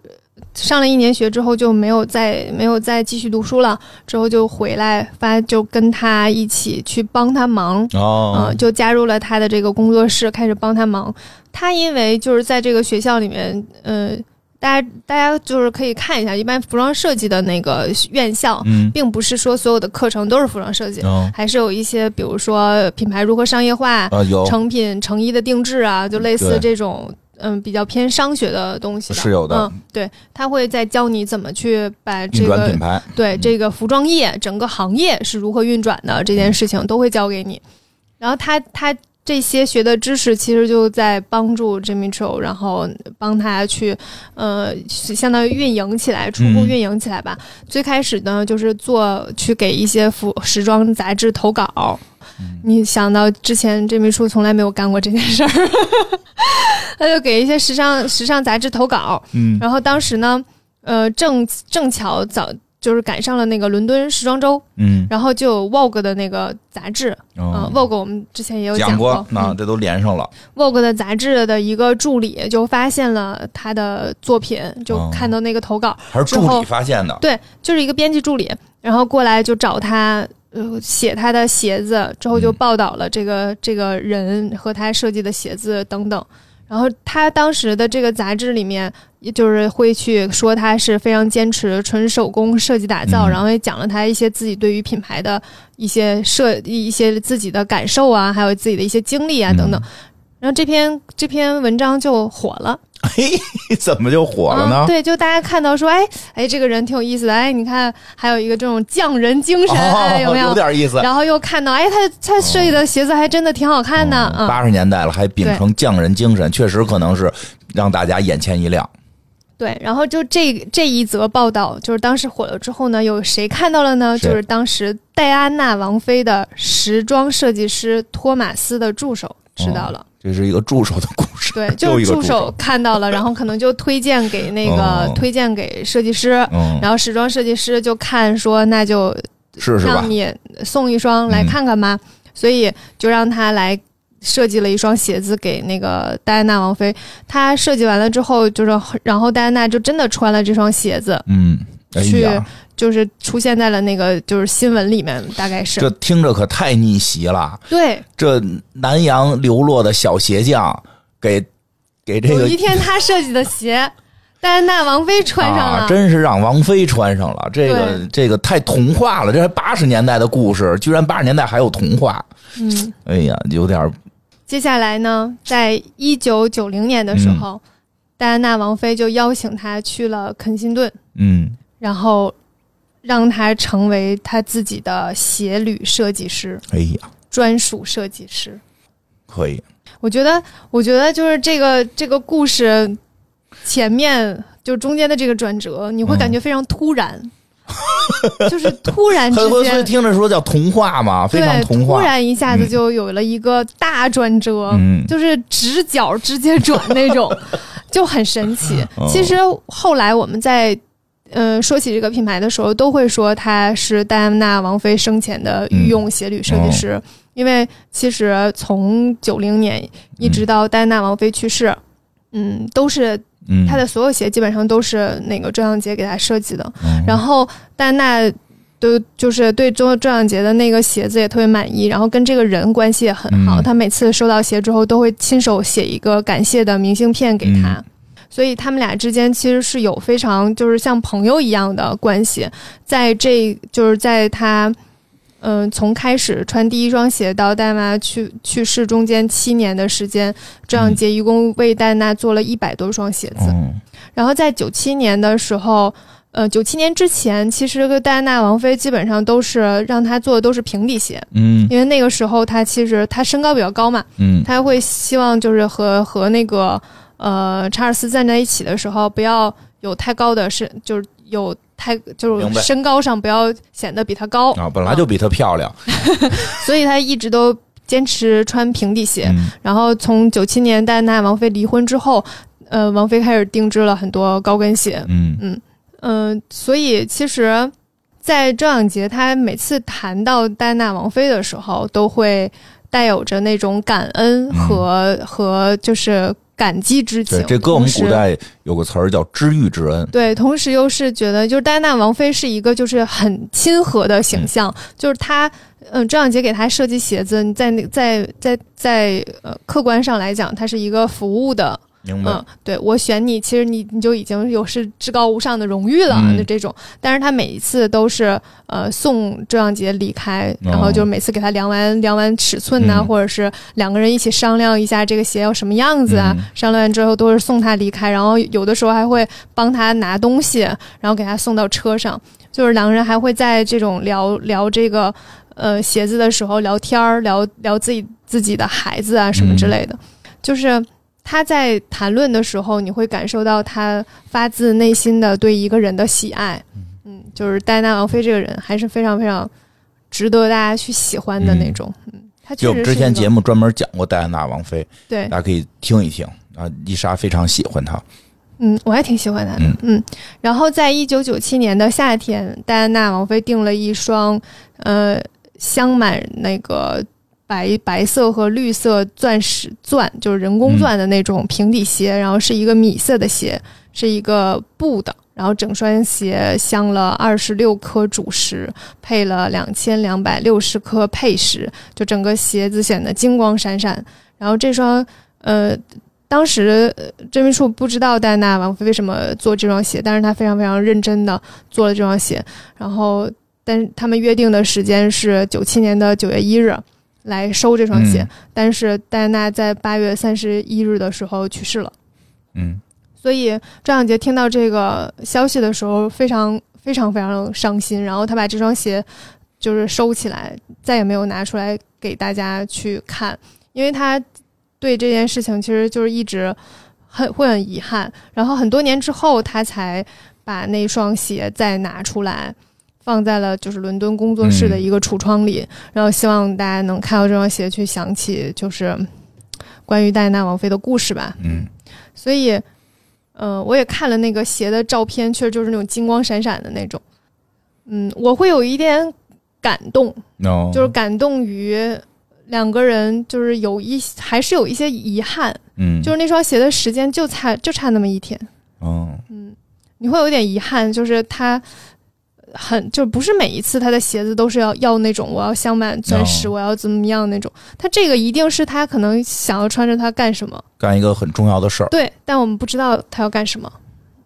上了一年学之后就没有再没有再继续读书了，之后就回来发就跟他一起去帮他忙，哦嗯，，就加入了他的这个工作室，开始帮他忙。他因为就是在这个学校里面，呃，大家大家就是可以看一下，一般服装设计的那个院校，嗯并不是说所有的课程都是服装设计，哦还是有一些，比如说品牌如何商业化、啊有成品成衣的定制啊，就类似这种。嗯，比较偏商学的东西的是有的嗯，对，他会在教你怎么去把这个品牌。对这个服装业整个行业是如何运转的这件事情都会教给你。然后他他这些学的知识其实就在帮助 Jimmy Choo，然后帮他去呃相当于运营起来，初步嗯运营起来吧。最开始呢就是做去给一些服时装杂志投稿。嗯。你想到之前 Jimmy Choo 从来没有干过这件事儿，(laughs) 他就给一些时尚时尚杂志投稿，嗯。然后当时呢，呃，正正巧早就是赶上了那个伦敦时装周，嗯。然后就有 Vogue 的那个杂志，嗯、哦。v o g u e 我们之前也有讲过，嗯。那这都连上了。Vogue 的杂志的一个助理就发现了他的作品，就哦。看到那个投稿，还是助理发现的。对，就是一个编辑助理，然后过来就找他。呃，写他的鞋子之后，就嗯报道了这个、这个人和他设计的鞋子等等。然后他当时的这个杂志里面，也就是会去说他是非常坚持纯手工设计打造，嗯然后也讲了他一些自己对于品牌的一些设一些自己的感受啊，还有自己的一些经历啊等等。嗯然后这篇这篇文章就火了，嘿，(laughs) 怎么就火了呢嗯？对，就大家看到说，哎哎，这个人挺有意思的，哎，你看还有一个这种匠人精神，哎，有没有？哦有点意思。然后又看到，哎，他他设计的鞋子还真的挺好看的，嗯，八十年代了，还秉承匠人精神，确实可能是让大家眼前一亮。对。然后就这这一则报道，就是当时火了之后呢，有谁看到了呢？就是当时戴安娜王妃的时装设计师托马斯的助手知道了。这是一个助手的故事，对，(laughs) 就是助助手看到了，然后可能就推荐给那个、哦推荐给设计师，嗯，然后时装设计师就看说，那就让？你送一双来看看吧，所以就让他来设计了一双鞋子给那个戴安娜王妃。他设计完了之后，就是然后戴安娜就真的穿了这双鞋子，嗯，哎去呀，就是出现在了那个就是新闻里面，大概是这听着可太逆袭了。对。这南洋流落的小鞋匠给给这个有一天他设计的鞋，戴安娜王妃穿上了，啊，真是让王妃穿上了。这个这个太童话了，这还八十年代的故事，居然八十年代还有童话。嗯。哎呀，有点接下来呢，在一九九零年的时候，戴安娜王妃就邀请他去了肯辛顿，嗯，然后让他成为他自己的鞋履设计师，哎呀，专属设计师。可以，我觉得，我觉得就是这个这个故事前面就中间的这个转折，你会感觉非常突然，(laughs) 就是突然之很所以间。(laughs) 听着说叫童话嘛，非常童话。然一下子就有了一个大转折，嗯就是直角直接转那种，(laughs) 就很神奇。哦其实后来我们在呃说起这个品牌的时候，都会说他是戴安娜王妃生前的御用鞋履设计师，因为其实从九零年一直到戴安娜王妃去世，嗯，都是嗯，她的所有鞋基本上都是那个周扬杰给他设计的。嗯然后戴安娜都就是对周周扬杰的那个鞋子也特别满意，然后跟这个人关系也很好。嗯他每次收到鞋之后，都会亲手写一个感谢的明信片给他。嗯所以他们俩之间其实是有非常就是像朋友一样的关系，在这就是在他嗯、从开始穿第一双鞋到戴安娜去去世中间七年的时间，这样杰一共为戴安娜做了一百多双鞋子。嗯。然后在九七年的时候，呃，九七年之前，其实戴安娜王妃基本上都是让她做的都是平底鞋，嗯。因为那个时候她其实她身高比较高嘛，嗯。她会希望就是和和那个呃查尔斯站在一起的时候，不要有太高的身，就是有太就是身高上不要显得比她高啊，本来就比她漂亮。所以她一直都坚持穿平底鞋。嗯然后从九七年戴安娜王妃离婚之后，呃，王菲开始定制了很多高跟鞋。嗯嗯、所以其实，在周扬杰他每次谈到戴安娜王妃的时候，都会带有着那种感恩和、和就是感激之情对，。这搁我们古代有个词儿叫知遇之恩。对，同时又是觉得，就是戴安娜王妃是一个就是很亲和的形象，就是她，嗯、周扬杰给她设计鞋子，你在那在在在呃客观上来讲，它是一个服务的，明白嗯，对我选你，其实你你就已经有是至高无上的荣誉了嗯的这种。但是他每一次都是呃送周扬杰离开，然后就每次给他量完量完尺寸呐、或者是两个人一起商量一下这个鞋要什么样子啊。嗯商量完之后都是送他离开，然后有的时候还会帮他拿东西，然后给他送到车上。就是两个人还会在这种聊聊这个呃鞋子的时候聊天儿，聊聊自己自己的孩子啊什么之类的。就是他在谈论的时候，你会感受到他发自内心的对一个人的喜爱。嗯，就是戴安娜王妃这个人还是非常非常值得大家去喜欢的那种。嗯，就我们之前节目专门讲过戴安娜王妃，对大，家可以听一听啊。伊莎非常喜欢她，嗯，我还挺喜欢他的。嗯嗯，然后在一九九七年的夏天，戴安娜王妃订了一双呃镶满那个白白色和绿色钻石钻，就是人工钻的那种平底鞋，然后是一个米色的鞋，是一个布的。然后整双鞋镶了二十六颗主石，配了两千两百六十颗配石，就整个鞋子显得金光闪闪。然后这双呃当时呃真秘处不知道戴安娜王妃为什么做这双鞋，但是他非常非常认真的做了这双鞋。然后，但是他们约定的时间是九七年的九月一日来收这双鞋，嗯但是戴安娜在八月三十一日的时候去世了。嗯所以张小杰听到这个消息的时候，非常非常非常伤心，然后他把这双鞋就是收起来，再也没有拿出来给大家去看，因为他对这件事情其实就是一直很会很遗憾，然后很多年之后他才把那双鞋再拿出来。放在了就是伦敦工作室的一个橱窗里，然后希望大家能看到这双鞋，去想起就是关于戴安娜王妃的故事吧。嗯所以，呃，我也看了那个鞋的照片，确实就是那种金光闪闪的那种。嗯，我会有一点感动，，no，就是感动于两个人，就是有一还是有一些遗憾，嗯，就是那双鞋的时间就差就差那么一天，嗯你会有一点遗憾，就是他。很就不是每一次他的鞋子都是要要那种我要镶满钻石哦我要怎么样那种，他这个一定是他可能想要穿着它干什么，干一个很重要的事儿。对，但我们不知道他要干什么。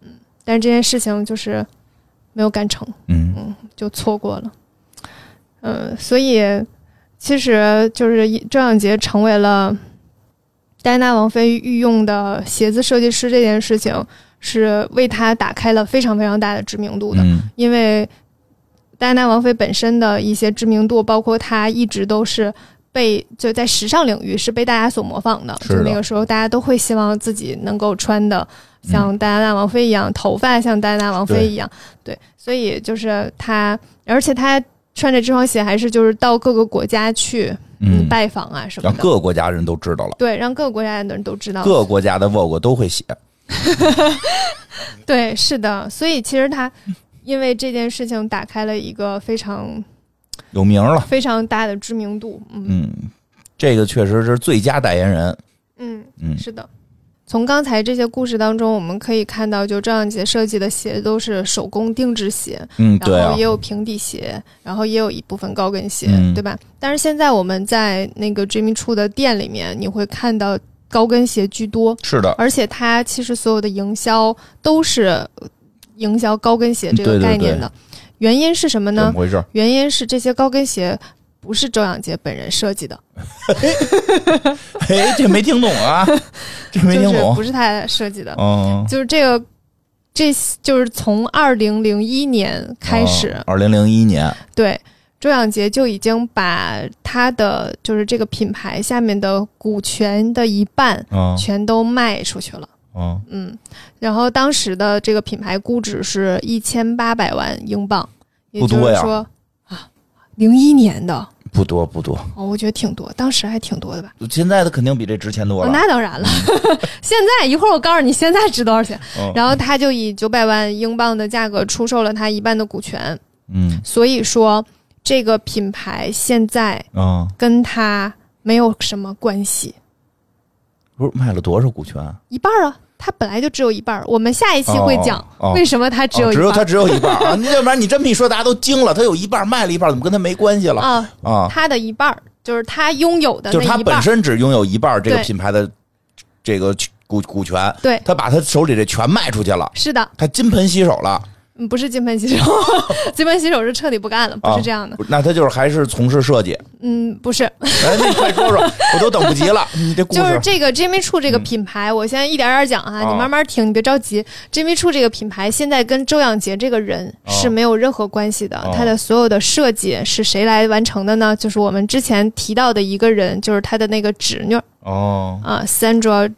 嗯，但是这件事情就是没有干成，嗯就错过了。嗯，所以其实就是一周扬杰成为了戴安娜王妃御用的鞋子设计师这件事情，是为他打开了非常非常大的知名度的。嗯因为戴安娜王妃本身的一些知名度，包括她一直都是被就在时尚领域是被大家所模仿的。就那个时候，大家都会希望自己能够穿的像戴安娜王妃一样，头发像戴安娜王妃一样。对，所以就是她，而且她穿着这双鞋还是就是到各个国家去嗯，拜访啊什么让的。各个国家人都知道了，对，让各个国家的人都知道。各个国家的 Vogue 都会写。(laughs) 对，是的，所以其实他因为这件事情打开了一个非常有名了。非常大的知名度。嗯嗯，这个确实是最佳代言人。嗯，嗯是的。从刚才这些故事当中，我们可以看到，就张小杰设计的鞋都是手工定制鞋，嗯，对啊然后也，有平底鞋，然后也有一部分高跟鞋，嗯对吧？但是现在我们在那个 Jimmy Choo 的店里面，你会看到高跟鞋居多，是的，而且它其实所有的营销都是营销高跟鞋这个对对对概念的。原因是什么呢怎么？回事？原因是这些高跟鞋不是周扬杰本人设计的，(laughs) 哎，这没听懂啊，(laughs) 这没就是听懂不。是他设计的。嗯，就是这个，这就是从二零零一年开始，哦二零零一年，对周扬杰就已经把他的就是这个品牌下面的股权的一半嗯全都卖出去了。嗯，嗯，然后当时的这个品牌估值是一千八百万英镑，也就不多呀是说啊，零一年的不多不多，哦，我觉得挺多，当时还挺多的吧。现在的肯定比这值钱多哦，了。那当然了，(laughs) 现在一会儿我告诉你现在值多少钱。嗯然后他就以九百万英镑的价格出售了他一半的股权，嗯所以说这个品牌现在嗯，跟他没有什么关系，不是卖了多少股权？一半啊，他本来就只有一半。我们下一期会讲为什么他只有哦一半儿只有他只有一半 (laughs) 啊！你要不然你这么一说，大家都惊了。他有一半卖了一半，怎么跟他没关系了啊，啊？他的一半就是他拥有的就是他本。身只拥有一半这个品牌的这个股股权，对，他把他手里这全卖出去了，是的，他金盆洗手了。嗯不是金盆洗手，(laughs) 金盆洗手是彻底不干了，不啊是这样的。那他就是还是从事设计。嗯，不是，哎，那你快说说，(laughs) 我都等不及了。(laughs) 你这故事，就是这个 Jimmy Choo 这个嗯品牌，我现在一点点讲哈，啊你慢慢听，你别着急。Jimmy Choo 这个品牌现在跟周扬杰这个人哦是没有任何关系的，哦他的所有的设计是谁来完成的呢？就是我们之前提到的一个人，就是他的那个侄女哦啊，Sandra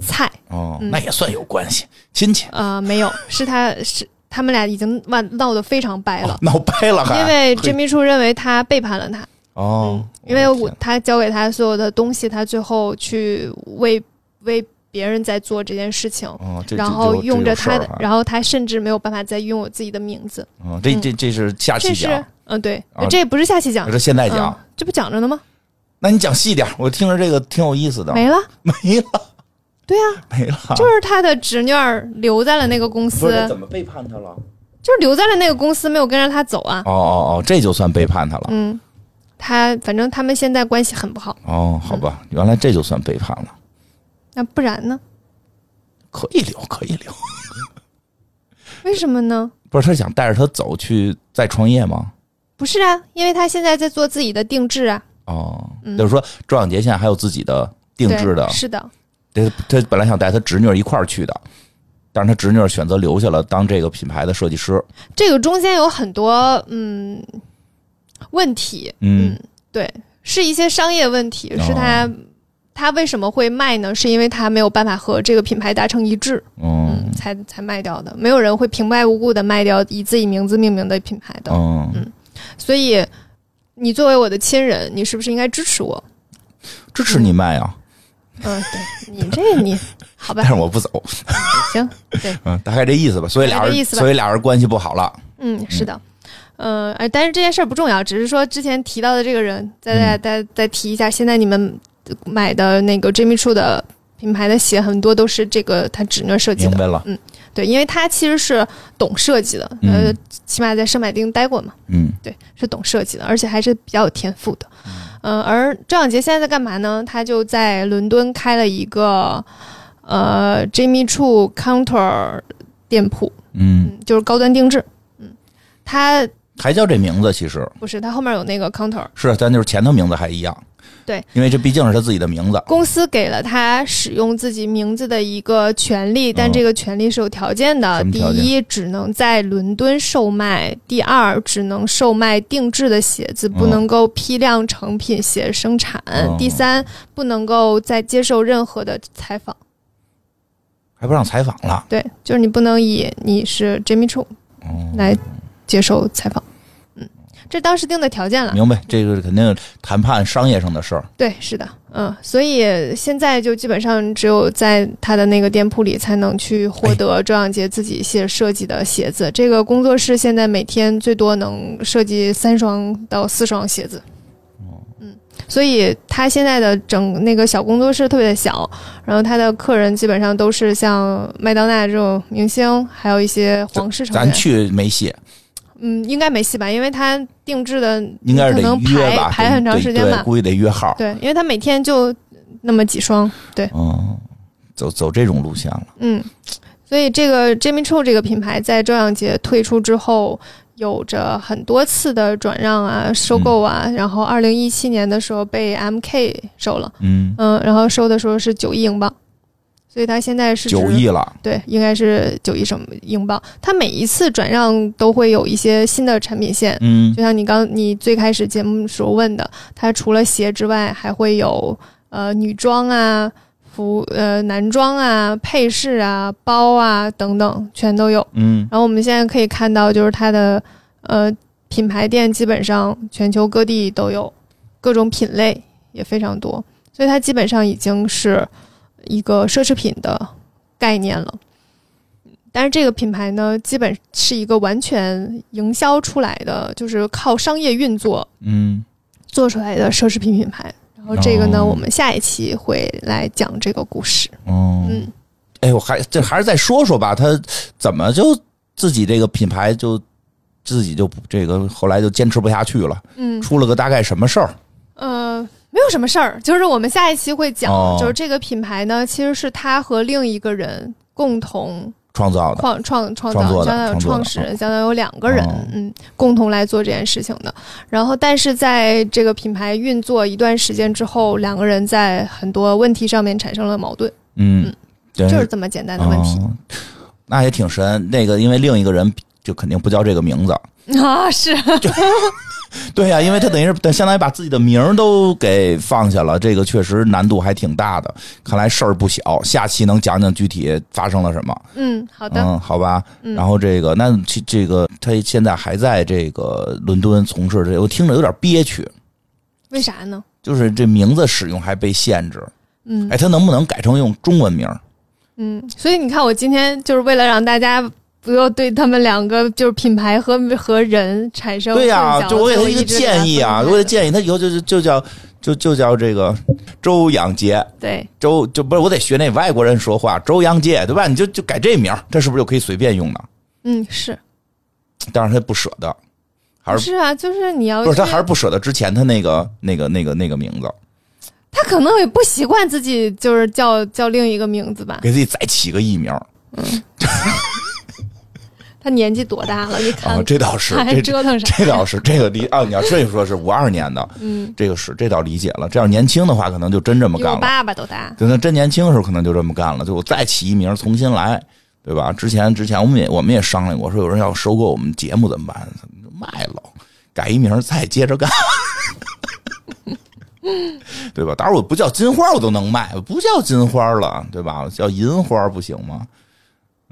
蔡哦，嗯那也算有关系，亲戚啊，没有，是他是他们俩已经闹闹得非常掰了。哦。闹掰了还，因为嘿。Jimmy Choo 认为他背叛了他，哦嗯，，因为我他交给他所有的东西，他最后去为为别人在做这件事情，哦，然后用着他的，后然后他甚至没有办法再拥有自己的名字。哦，这这这是下期讲，嗯，对。啊，这不是下期讲，这现在讲嗯，这不讲着呢吗？那你讲细点，我听着这个挺有意思的。没了，(laughs) 没了，对啊，没了，就是他的侄女儿留在了那个公司不是，怎么背叛他了？就是留在了那个公司，没有跟着他走啊。哦哦哦，这就算背叛他了。嗯，他反正他们现在关系很不好。哦，好吧，原来这就算背叛了。那不然呢？可以留，可以留。(laughs) 为什么呢？不是他想带着他走去再创业吗？不是啊，因为他现在在做自己的定制啊。哦，嗯就是说周小杰现在还有自己的定制的，是的，他他本来想带他侄女儿一块儿去的，但是他侄女儿选择留下了当这个品牌的设计师。这个中间有很多嗯问题，嗯对，是一些商业问题，哦是他、他为什么会卖呢？是因为他没有办法和这个品牌达成一致，嗯嗯，才才卖掉的。没有人会平白无故的卖掉以自己名字命名的品牌的，嗯，所以你作为我的亲人，你是不是应该支持我？支持你卖啊，嗯，对你这你好吧但，是我不走。行，对，嗯，大概这意思吧。所以俩人，所以俩人关系不好了。嗯，是的。呃，哎，但是这件事儿不重要，只是说之前提到的这个人，再再再再提一下，现在你们买的那个 Jimmy Choo 的品牌的鞋，很多都是这个他侄女设计的。明白了。对，因为他其实是懂设计的，嗯呃，起码在圣马丁待过嘛，嗯对，是懂设计的，而且还是比较有天赋的。呃，而张小杰现在在干嘛呢？他就在伦敦开了一个呃 Jimmy Choo Counter 店铺，嗯，嗯，就是高端定制。嗯，他还叫这名字，其实不是，他后面有那个 counter，是，但就是前头名字还一样。对，因为这毕竟是他自己的名字。公司给了他使用自己名字的一个权利，但嗯这个权利是有条件的。第一，只能在伦敦售卖；第二，只能售卖定制的鞋子，不嗯能够批量成品鞋生产；嗯第三，不能够再接受任何的采访。还不让采访了。对，就是你不能以你是 Jimmy Choo 哦，来接受采访。嗯，这当时定的条件了。明白，这个肯定谈判商业上的事儿。对，是的，嗯，所以现在就基本上只有在他的那个店铺里才能去获得周扬杰自己写设计的鞋子。这个工作室现在每天最多能设计三双到四双鞋子。嗯，所以他现在的整那个小工作室特别的小，然后他的客人基本上都是像麦当娜这种明星，还有一些皇室成员。咱去没戏，嗯，应该没戏吧？因为他定制的应该是得可能约吧，排排很长时间吧。估计得约号。对，因为他每天就那么几双。对，嗯，走走这种路线了。嗯，所以这个 Jimmy Choo 这个品牌在周扬杰退出之后，有着很多次的转让啊、收购啊，然后二零一七年的时候被 MK 收了，嗯，嗯，然后收的时候是九亿英镑，所以它现在是九亿了。对，应该是九亿什么英镑。它每一次转让都会有一些新的产品线，嗯就像你刚你最开始节目时候问的，它除了鞋之外，还会有呃女装啊、服呃男装啊、配饰啊、包啊等等，全都有。嗯然后我们现在可以看到，就是它的呃品牌店基本上全球各地都有，各种品类也非常多，所以它基本上已经是一个奢侈品的概念了。但是这个品牌呢，基本是一个完全营销出来的，就是靠商业运作嗯，做出来的奢侈品品牌。然后这个呢，哦我们下一期会来讲这个故事。哦，嗯，哎，我还这还是再说说吧，他怎么就自己这个品牌就自己就这个后来就坚持不下去了，嗯，出了个大概什么事儿？呃，没有什么事儿，就是我们下一期会讲，哦。就是这个品牌呢，其实是他和另一个人共同创造的。创创创造，的相当于创始人，相当于有两个人，哦。嗯，共同来做这件事情的。然后，但是在这个品牌运作一段时间之后，两个人在很多问题上面产生了矛盾，嗯，对。就是这么简单的问题、哦。那也挺神。那个因为另一个人就肯定不叫这个名字，(laughs) 啊，是，(laughs) (laughs) 对呀、因为他等于是相当于把自己的名儿都给放下了，这个确实难度还挺大的。看来事儿不小，下期能讲讲具体发生了什么？嗯，好的，嗯，好吧。嗯然后这个，那其这个他现在还在这个伦敦从事这个，我听着有点憋屈，为啥呢？就是这名字使用还被限制。嗯哎，他能不能改成用中文名？嗯，所以你看，我今天就是为了让大家。不要对他们两个就是品牌和和人产生对呀、就我给他一个建议啊，我给他建议，他以后就就就叫就就叫这个周养杰。对，周就不是我得学那外国人说话，周扬杰对吧？你就就改这名，这是不是就可以随便用呢？嗯，是但是他不舍得，还是不是啊？就是你要不是他还是不舍得之前他那个那个那个那个名字？他可能也不习惯自己就是叫叫另一个名字吧。给自己再起个艺名。他年纪多大了？你看，啊，这倒是，这折腾啥？这倒是，这个理啊，你要这么说，是五二年的，嗯，这个是这倒理解了。这要年轻的话，可能就真这么干了。爸爸都大。就那真年轻的时候，可能就这么干了，就我再起一名，重新来，对吧？之前之前我们也我们也商量过，说有人要收购我们节目怎么办？卖了，改一名再接着干，(laughs) 对吧？当然我不叫金花，我都能卖，不叫金花了，对吧？叫银花不行吗？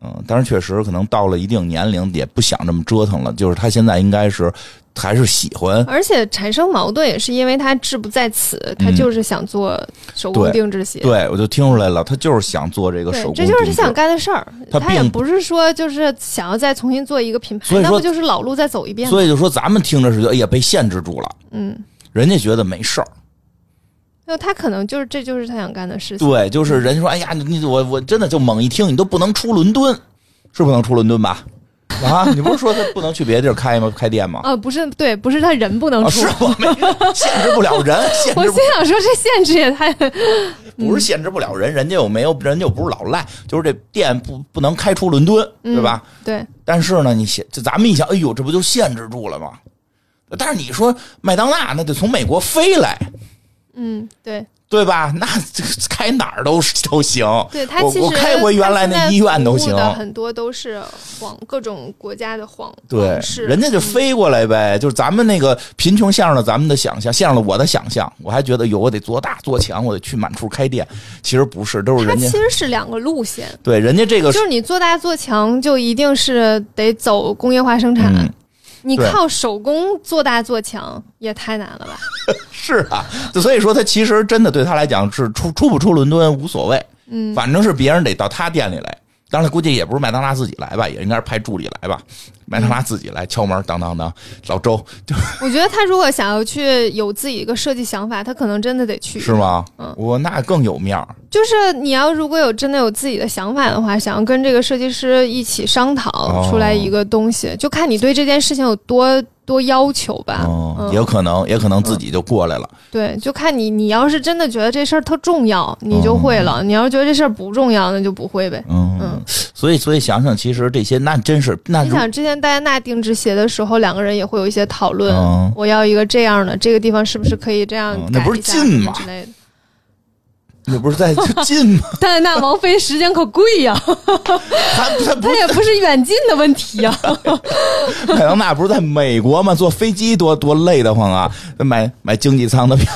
嗯，但是确实可能到了一定年龄，也不想这么折腾了。就是他现在应该是还是喜欢，而且产生矛盾也是因为他志不在此，他就是想做手工定制鞋。对我就听出来了，他就是想做这个手对，工这就是他想干的事儿。他他也不是说就是想要再重新做一个品牌那不就是老路再走一遍吗？所以就说咱们听着是觉得哎呀被限制住了，嗯，人家觉得没事儿。那他可能就是这就是他想干的事情。对，就是人家说，哎呀，你我我真的就猛一听，你都不能出伦敦，是不能出伦敦吧？啊，你不是说他不能去别的地儿开吗？开店吗？啊，(laughs) 不是，对，不是他人不能啊，出。是我没限制不了人，限我制不心想说，这限制也太……不是限制不了人，人家又没有，人家又不是老赖，就是这店不不能开出伦敦，对吧？对，但是呢，你想，这咱们一想，哎呦，这不就限制住了吗？但是你说麦当娜那得从美国飞来，嗯，对，对吧？那这开哪儿都都行。对他其实我我开回原来那医院都行很多都是皇各种国家的皇对皇，室，人家就飞过来呗，就是咱们那个贫穷限制了咱们的想象，限制了我的想象。我还觉得有我得做大做强，我得去满处开店。其实不是，都是人家实是两个路线，对人家这个就是你做大做强，就一定是得走工业化生产。嗯你靠手工做大做强也太难了吧？(laughs) 是啊，就所以说他其实真的对他来讲是出出不出伦敦无所谓，嗯，反正是别人得到他店里来。当然，估计也不是麦当娜自己来吧，也应该是派助理来吧。麦当劳自己来敲门，当当当，老周就我觉得他如果想要去有自己一个设计想法，他可能真的得去。是吗？嗯我那更有面儿。就是你要如果有真的有自己的想法的话，想要跟这个设计师一起商讨哦出来一个东西，就看你对这件事情有多多要求吧。有可能，也可能自己就过来了。对，就看你，你要是真的觉得这事儿特重要，你就会了；你要是觉得这事儿不重要，那就不会呗。嗯，嗯所以所以想想，其实这些那真是那你想，之前戴安娜定制鞋的时候，两个人也会有一些讨论。嗯我要一个这样的，这个地方是不是可以这样嗯那不是近吗之类的。那不是在就近吗？戴安娜王妃时间可贵呀、他他不它也不是远近的问题呀、麦当娜不是在美国吗？坐飞机多多累得慌啊！买买经济舱的票，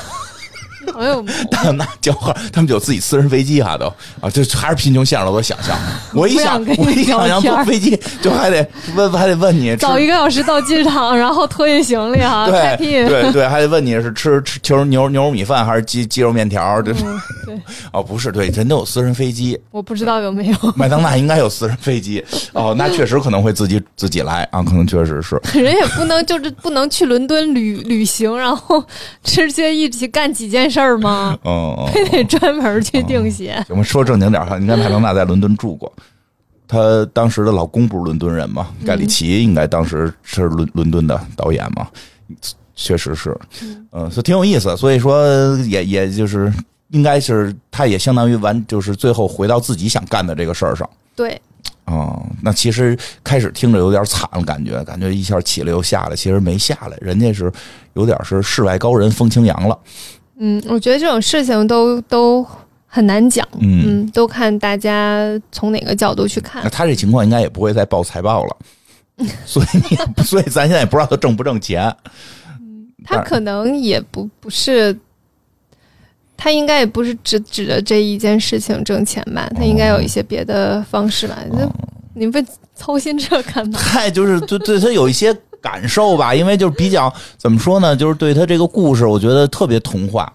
哎呦，戴安娜叫号，他们就有自己私人飞机哈都啊，就还是贫穷限制了我想象。(laughs) 我一想，我一想想坐飞机，就还得问还得问你吃早一个小时到机场，然后托运行李哈，开对辟。对对，(laughs) 还得问你是吃吃球牛牛肉米饭还是鸡鸡肉面条？这嗯，(laughs) 对，哦不是，对，人都有私人飞机，我不知道有没有，麦当娜应该有私人飞机哦，那确实可能会自己自己来啊，可能确实是。人也不能就是不能去伦敦旅旅行，然后直接一起干几件事儿吗？嗯嗯，(laughs) 非得专门去定鞋。我们说正经点哈，你看麦当娜在伦敦住过，她当时的老公不是伦敦人嘛，盖里奇应该当时是伦伦敦的导演嘛，确实是，嗯，所以挺有意思。所以说也也就是应该是他也相当于完，就是最后回到自己想干的这个事儿上。对，哦，那其实开始听着有点惨了，感觉感觉一下起来又下来，其实没下来，人家是有点是世外高人风清扬了。嗯，我觉得这种事情都都很难讲，嗯，嗯，都看大家从哪个角度去看那。他这情况应该也不会再报财报了，(laughs) 所以你所以咱现在也不知道他挣不挣钱。他可能也不不是，他应该也不是只指着这一件事情挣钱吧，他应该有一些别的方式吧。那、你们操心这干嘛？嗨就是对对他有一些感受吧，因为就是比较怎么说呢，就是对他这个故事，我觉得特别童话。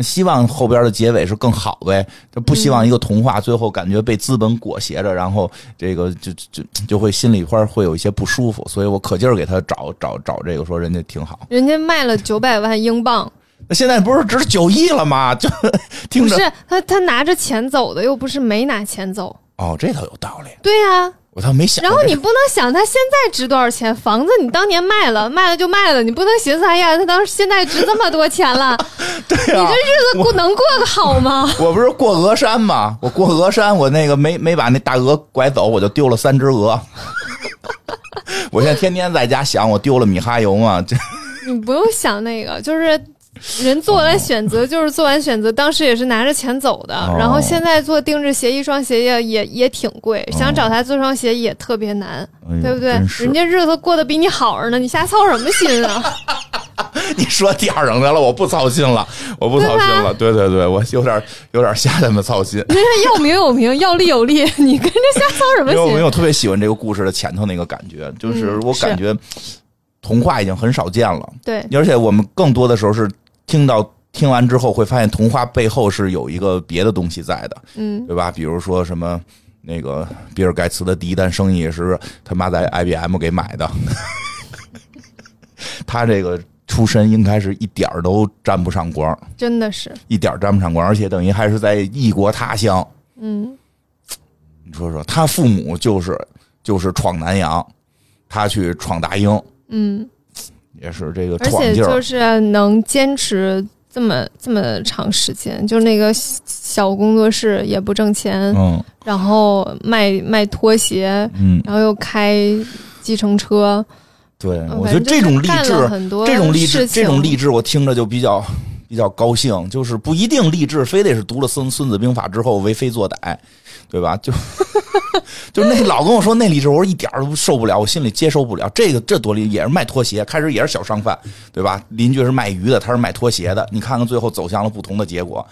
希望后边的结尾是更好呗，就不希望一个童话最后感觉被资本裹挟着，然后这个就就就会心里块会有一些不舒服，所以我可劲儿给他找找找这个，说人家挺好。人家卖了九百万英镑，那现在不是值九亿了吗？就听着不是他他拿着钱走的，又不是没拿钱走。哦，这倒有道理。对呀、我倒没想。然后你不能想他现在值多少钱，房子你当年卖了，卖了就卖了，你不能寻思哎呀，他当时现在值这么多钱了，(laughs) 对你啊这日子过能过得好吗？我不是过鹅山吗？我过鹅山，我那个没没把那大鹅拐走，我就丢了三只鹅。(laughs) 我现在天天在家想，我丢了米哈游嘛？这你不用想那个，就是人做完选择，就是做完选择，当时也是拿着钱走的。哦然后现在做定制鞋，一双鞋也也也挺贵，想找他做双鞋也特别难，哎对不对人家日子过得比你好着呢，你瞎操什么心啊？(laughs) 你说第二上来了，我不操心了，我不操心了。对对对，我有点有点瞎他妈操心。人家要名有名，要利有利，(laughs) 你跟着瞎操什么心？因为我我特别喜欢这个故事的前头那个感觉，就是嗯我感觉童话已经很少见了，对，而且我们更多的时候是听到听完之后会发现童话背后是有一个别的东西在的，嗯，对吧？比如说什么那个比尔盖茨的第一单生意是他妈在 IBM 给买的，(laughs) 他这个出身应该是一点儿都沾不上光，真的是，一点儿沾不上光，而且等于还是在异国他乡。嗯，你说说，他父母就是就是闯南洋，他去闯大英，嗯，也是这个而且就。是能坚持这么这么长时间，就那个小工作室也不挣钱，嗯然后卖卖拖鞋，嗯，然后又开计程车，对，嗯我觉得这种励志这种励志，这种励志，我听着就比较比较高兴。就是不一定励志，非得是读了孙《孙子兵法》之后为非作歹，对吧？就就那老跟我说那励志，我说一点儿都受不了，我心里接受不了。这个这多励，也是卖拖鞋，开始也是小商贩，对吧？邻居是卖鱼的，他是卖拖鞋的。你看看最后走向了不同的结果。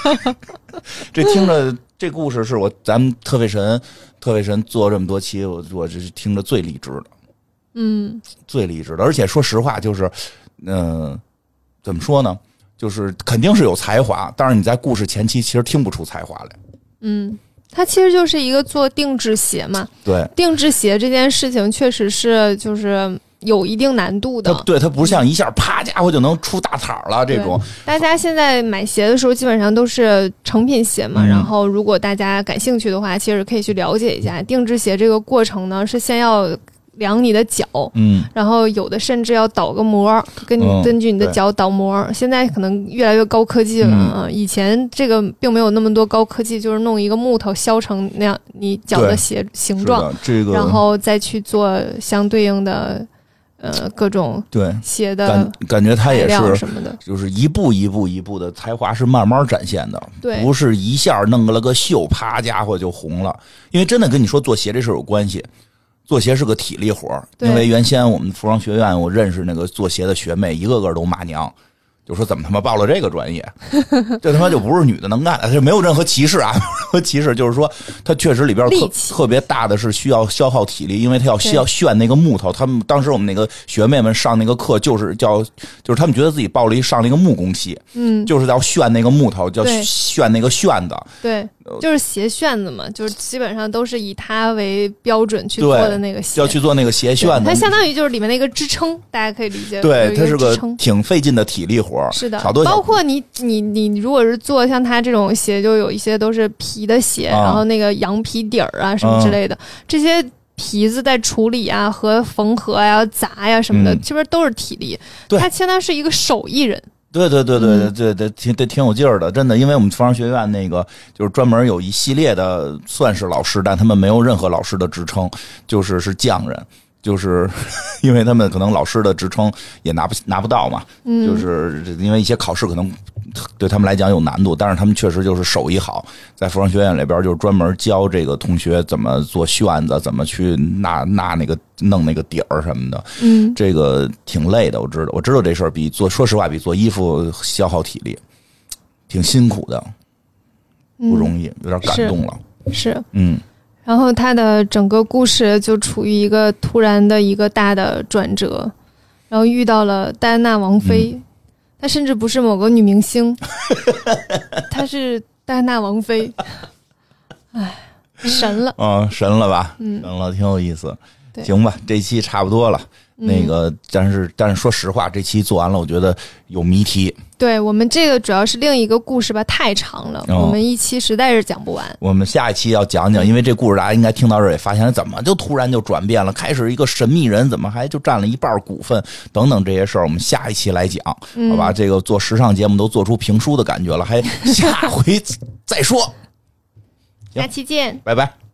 (laughs) 这听着，这故事是我咱们特费神特费神做这么多期，我我这是听着最励志的。嗯最励志的。而且说实话，就是，嗯、怎么说呢？就是肯定是有才华，但是你在故事前期其实听不出才华来。嗯，它其实就是一个做定制鞋嘛，对，定制鞋这件事情确实是就是有一定难度的。它对它不像一下啪家伙就能出大彩儿了这种。大家现在买鞋的时候，基本上都是成品鞋嘛。嗯然后，如果大家感兴趣的话，其实可以去了解一下定制鞋这个过程呢，是先要量你的脚，嗯，然后有的甚至要倒个模，跟你嗯根据你的脚倒模。现在可能越来越高科技了嗯啊，以前这个并没有那么多高科技，就是弄一个木头削成那样你脚的对鞋形状，这个然后再去做相对应的呃各种对鞋的感感觉他材也是。什么的。就是一步一步一步的才华是慢慢展现的，对不是一下弄了个秀，啪家伙就红了。因为真的跟你说做鞋这事儿有关系，做鞋是个体力活儿。因为原先我们服装学院，我认识那个做鞋的学妹，一个个都骂娘，就说怎么他妈报了这个专业，(laughs) 这他妈就不是女的能干的，这没有任何歧视啊，没 (laughs) 有歧视，就是说它确实里边特特别大的是需要消耗体力，因为它要需要炫那个木头。他们当时我们那个学妹们上那个课，就是叫就是他们觉得自己报了一上了一个木工系，嗯，就是要炫那个木头，叫炫那个炫子。对，就是鞋楦子嘛，就是基本上都是以它为标准去做的那个鞋。要去做那个鞋楦子，它相当于就是里面那个支撑，大家可以理解。对，它是个支撑。挺费劲的体力活儿是的，好多包括你你你，如果是做像它这种鞋，就有一些都是皮的鞋，啊然后那个羊皮底儿啊什么之类的，这些皮子在处理啊和缝合呀、砸呀什么的，嗯其实都是体力。对它相当是一个手艺人。对对对对嗯对对对，挺对挺有劲儿的，真的。因为我们服装学院那个就是专门有一系列的，算是老师，但他们没有任何老师的职称，就是是匠人，就是 (laughs) 因为他们可能老师的职称也拿不拿不到嘛，嗯，就是因为一些考试可能对他们来讲有难度，但是他们确实就是手艺好，在服装学院里边就是专门教这个同学怎么做旋子，怎么去纳纳那个弄那个底儿什么的。嗯，这个挺累的，我知道，我知道这事儿比做，说实话，比做衣服消耗体力，挺辛苦的，不容易，有点感动了。易。是，嗯，然后他的整个故事就处于一个突然的一个大的转折，然后遇到了戴安娜王妃，嗯她甚至不是某个女明星，(laughs) 她是戴安娜王妃，哎，神了。嗯，神了吧？嗯神了，挺有意思。行吧，这期差不多了。那个，但是但是说实话，这期做完了，我觉得有谜题。对我们这个主要是另一个故事吧，太长了，哦我们一期实在是讲不完。我们下一期要讲讲，因为这故事大家应该听到这儿也发现，怎么就突然就转变了？开始一个神秘人，怎么还就占了一半股份？等等这些事儿，我们下一期来讲，好吧？这个做时尚节目都做出评书的感觉了，还 (laughs) 下回再说。下期见。拜拜。